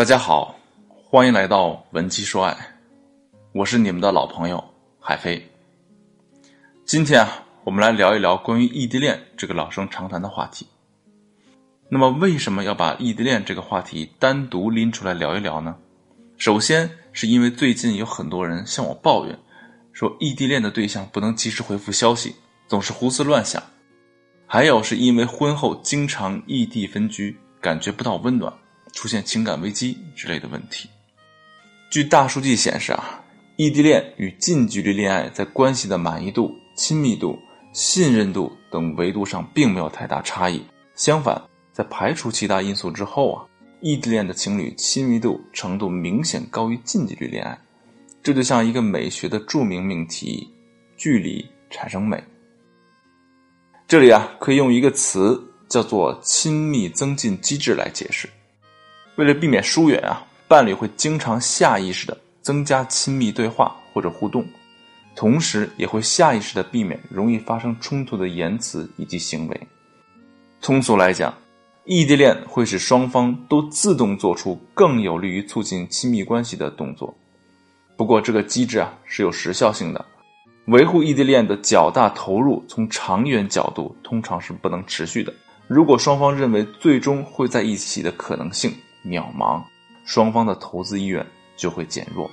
大家好，欢迎来到文姬说爱，我是你们的老朋友海飞。今天啊，我们来聊一聊关于异地恋这个老生常谈的话题。那么，为什么要把异地恋这个话题单独拎出来聊一聊呢？首先，是因为最近有很多人向我抱怨，说异地恋的对象不能及时回复消息，总是胡思乱想；还有是因为婚后经常异地分居，感觉不到温暖。出现情感危机之类的问题。据大数据显示啊，异地恋与近距离恋爱在关系的满意度、亲密度、信任度等维度上并没有太大差异。相反，在排除其他因素之后啊，异地恋的情侣亲密度程度明显高于近距离恋爱。这就像一个美学的著名命题：距离产生美。这里啊，可以用一个词叫做“亲密增进机制”来解释。为了避免疏远啊，伴侣会经常下意识的增加亲密对话或者互动，同时也会下意识的避免容易发生冲突的言辞以及行为。通俗来讲，异地恋会使双方都自动做出更有利于促进亲密关系的动作。不过，这个机制啊是有时效性的，维护异地恋的较大投入，从长远角度通常是不能持续的。如果双方认为最终会在一起的可能性，渺茫，双方的投资意愿就会减弱。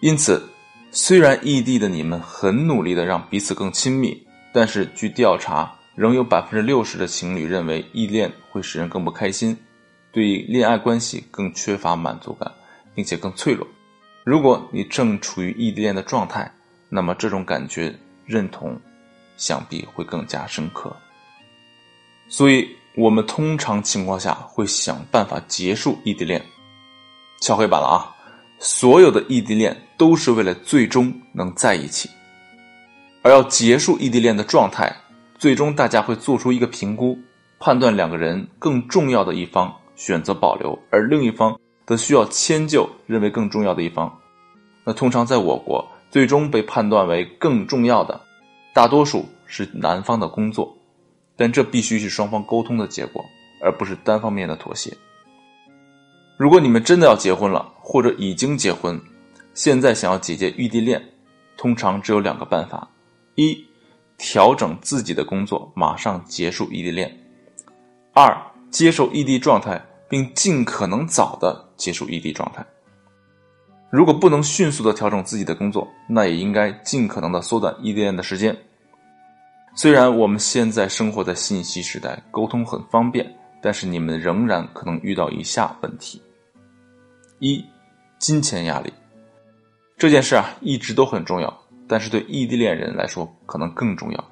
因此，虽然异地的你们很努力的让彼此更亲密，但是据调查，仍有百分之六十的情侣认为异恋会使人更不开心，对恋爱关系更缺乏满足感，并且更脆弱。如果你正处于异地恋的状态，那么这种感觉认同，想必会更加深刻。所以。我们通常情况下会想办法结束异地恋，敲黑板了啊！所有的异地恋都是为了最终能在一起，而要结束异地恋的状态，最终大家会做出一个评估，判断两个人更重要的一方选择保留，而另一方则需要迁就认为更重要的一方。那通常在我国，最终被判断为更重要的，大多数是男方的工作。但这必须是双方沟通的结果，而不是单方面的妥协。如果你们真的要结婚了，或者已经结婚，现在想要解决异地恋，通常只有两个办法：一，调整自己的工作，马上结束异地恋；二，接受异地状态，并尽可能早的结束异地状态。如果不能迅速的调整自己的工作，那也应该尽可能的缩短异地恋的时间。虽然我们现在生活在信息时代，沟通很方便，但是你们仍然可能遇到以下问题：一、金钱压力。这件事啊，一直都很重要，但是对异地恋人来说可能更重要。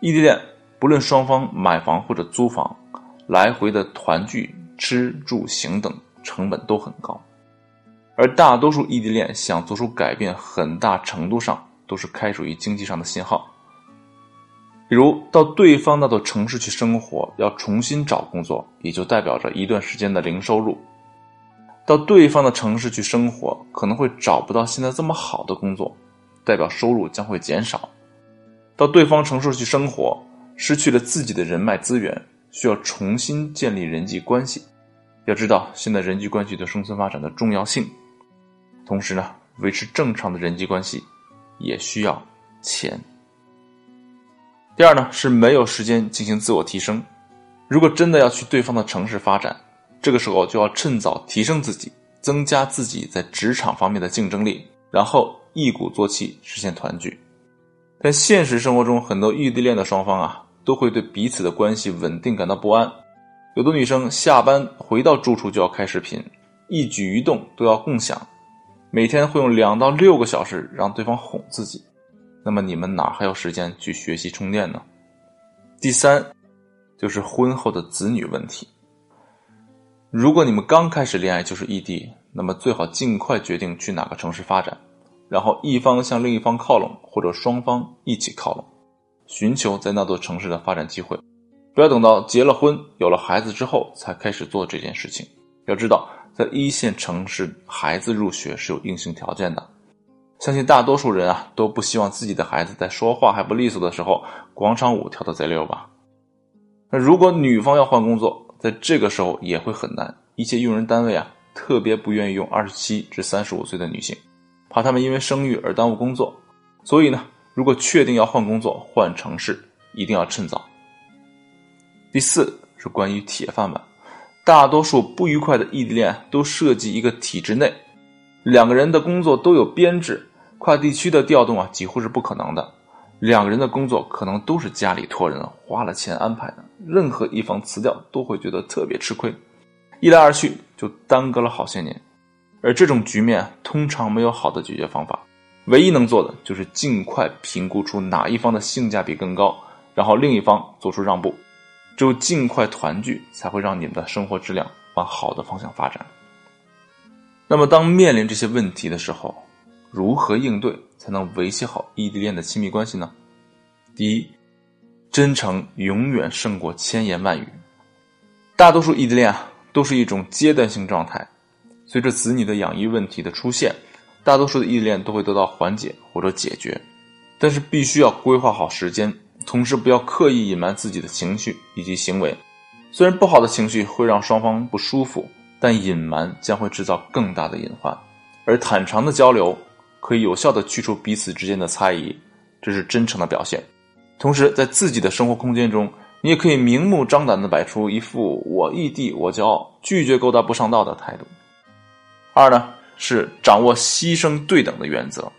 异地恋不论双方买房或者租房，来回的团聚、吃住行等成本都很高，而大多数异地恋想做出改变，很大程度上都是开属于经济上的信号。比如到对方那座城市去生活，要重新找工作，也就代表着一段时间的零收入；到对方的城市去生活，可能会找不到现在这么好的工作，代表收入将会减少；到对方城市去生活，失去了自己的人脉资源，需要重新建立人际关系。要知道，现在人际关系对生存发展的重要性。同时呢，维持正常的人际关系，也需要钱。第二呢，是没有时间进行自我提升。如果真的要去对方的城市发展，这个时候就要趁早提升自己，增加自己在职场方面的竞争力，然后一鼓作气实现团聚。但现实生活中，很多异地恋的双方啊，都会对彼此的关系稳定感到不安。有的女生下班回到住处就要开视频，一举一动都要共享，每天会用两到六个小时让对方哄自己。那么你们哪还有时间去学习充电呢？第三，就是婚后的子女问题。如果你们刚开始恋爱就是异地，那么最好尽快决定去哪个城市发展，然后一方向另一方靠拢，或者双方一起靠拢，寻求在那座城市的发展机会。不要等到结了婚、有了孩子之后才开始做这件事情。要知道，在一线城市，孩子入学是有硬性条件的。相信大多数人啊都不希望自己的孩子在说话还不利索的时候广场舞跳得贼溜吧？那如果女方要换工作，在这个时候也会很难。一些用人单位啊特别不愿意用二十七至三十五岁的女性，怕她们因为生育而耽误工作。所以呢，如果确定要换工作、换城市，一定要趁早。第四是关于铁饭碗，大多数不愉快的异地恋都涉及一个体制内，两个人的工作都有编制，跨地区的调动啊几乎是不可能的。两个人的工作可能都是家里托人花了钱安排的，任何一方辞掉都会觉得特别吃亏，一来二去就耽搁了好些年。而这种局面通常没有好的解决方法，唯一能做的就是尽快评估出哪一方的性价比更高，然后另一方做出让步。只有尽快团聚，才会让你们的生活质量往好的方向发展。那么，当面临这些问题的时候，如何应对才能维系好异地恋的亲密关系呢？第一，真诚永远胜过千言万语。大多数异地恋啊，都是一种阶段性状态。随着子女的养育问题的出现，大多数的异地恋都会得到缓解或者解决，但是必须要规划好时间。同时，不要刻意隐瞒自己的情绪以及行为。虽然不好的情绪会让双方不舒服，但隐瞒将会制造更大的隐患。而坦诚的交流可以有效的去除彼此之间的猜疑，这是真诚的表现。同时，在自己的生活空间中，你也可以明目张胆的摆出一副“我异地我骄傲，拒绝勾搭不上道”的态度。二呢，是掌握牺牲对等的原则。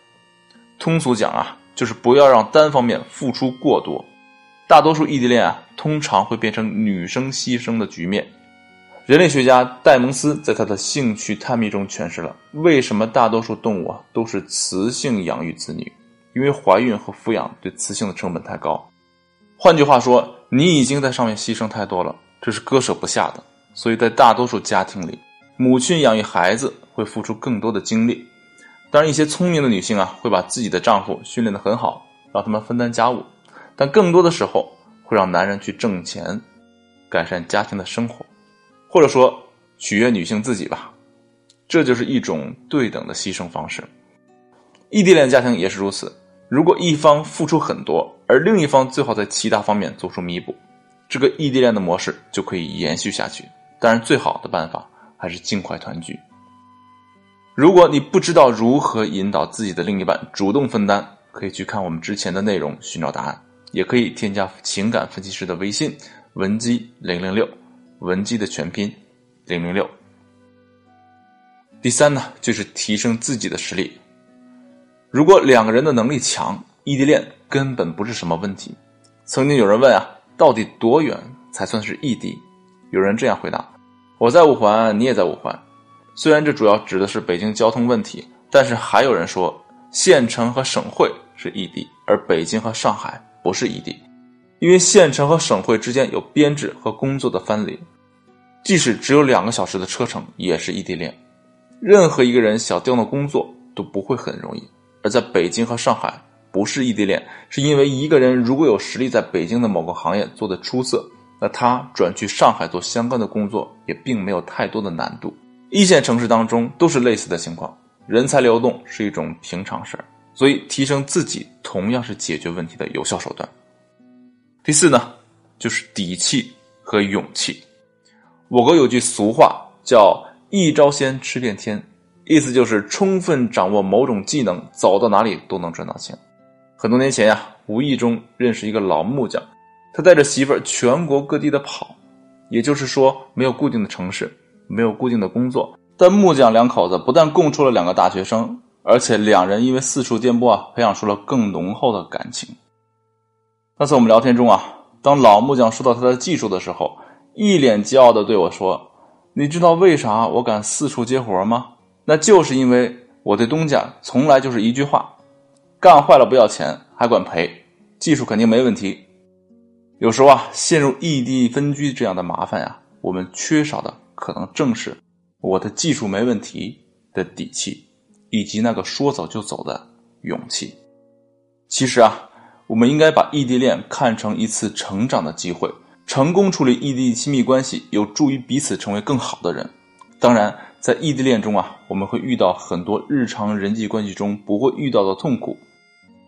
通俗讲啊。就是不要让单方面付出过多，大多数异地恋啊，通常会变成女生牺牲的局面。人类学家戴蒙斯在他的兴趣探秘中诠释了为什么大多数动物啊都是雌性养育子女，因为怀孕和抚养对雌性的成本太高。换句话说，你已经在上面牺牲太多了，这是割舍不下的。所以在大多数家庭里，母亲养育孩子会付出更多的精力。当然，一些聪明的女性啊，会把自己的丈夫训练得很好，让他们分担家务，但更多的时候会让男人去挣钱，改善家庭的生活，或者说取悦女性自己吧。这就是一种对等的牺牲方式。异地恋家庭也是如此，如果一方付出很多，而另一方最好在其他方面做出弥补，这个异地恋的模式就可以延续下去。当然，最好的办法还是尽快团聚。如果你不知道如何引导自己的另一半主动分担，可以去看我们之前的内容寻找答案，也可以添加情感分析师的微信文姬零零六，文姬的全拼零零六。第三呢，就是提升自己的实力。如果两个人的能力强，异地恋根本不是什么问题。曾经有人问啊，到底多远才算是异地？有人这样回答：我在五环，你也在五环。虽然这主要指的是北京交通问题，但是还有人说县城和省会是异地，而北京和上海不是异地，因为县城和省会之间有编制和工作的分离，即使只有两个小时的车程也是异地恋。任何一个人想调动工作都不会很容易，而在北京和上海不是异地恋，是因为一个人如果有实力在北京的某个行业做得出色，那他转去上海做相关的工作也并没有太多的难度。一线城市当中都是类似的情况，人才流动是一种平常事儿，所以提升自己同样是解决问题的有效手段。第四呢，就是底气和勇气。我国有句俗话叫“一招鲜吃遍天”，意思就是充分掌握某种技能，走到哪里都能赚到钱。很多年前呀，无意中认识一个老木匠，他带着媳妇儿全国各地的跑，也就是说没有固定的城市。没有固定的工作，但木匠两口子不但供出了两个大学生，而且两人因为四处颠簸啊，培养出了更浓厚的感情。那次我们聊天中啊，当老木匠说到他的技术的时候，一脸骄傲的对我说：“你知道为啥我敢四处接活吗？那就是因为我对东家从来就是一句话，干坏了不要钱，还管赔，技术肯定没问题。有时候啊，陷入异地分居这样的麻烦呀，我们缺少的。”可能正是我的技术没问题的底气，以及那个说走就走的勇气。其实啊，我们应该把异地恋看成一次成长的机会，成功处理异地亲密关系，有助于彼此成为更好的人。当然，在异地恋中啊，我们会遇到很多日常人际关系中不会遇到的痛苦。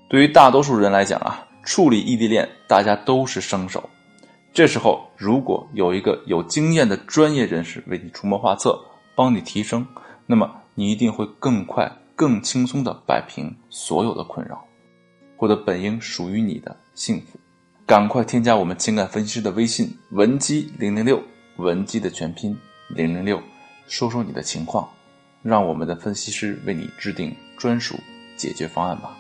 对于大多数人来讲啊，处理异地恋，大家都是生手。这时候，如果有一个有经验的专业人士为你出谋划策，帮你提升，那么你一定会更快、更轻松的摆平所有的困扰，获得本应属于你的幸福。赶快添加我们情感分析师的微信文姬零零六，文姬的全拼零零六，说说你的情况，让我们的分析师为你制定专属解决方案吧。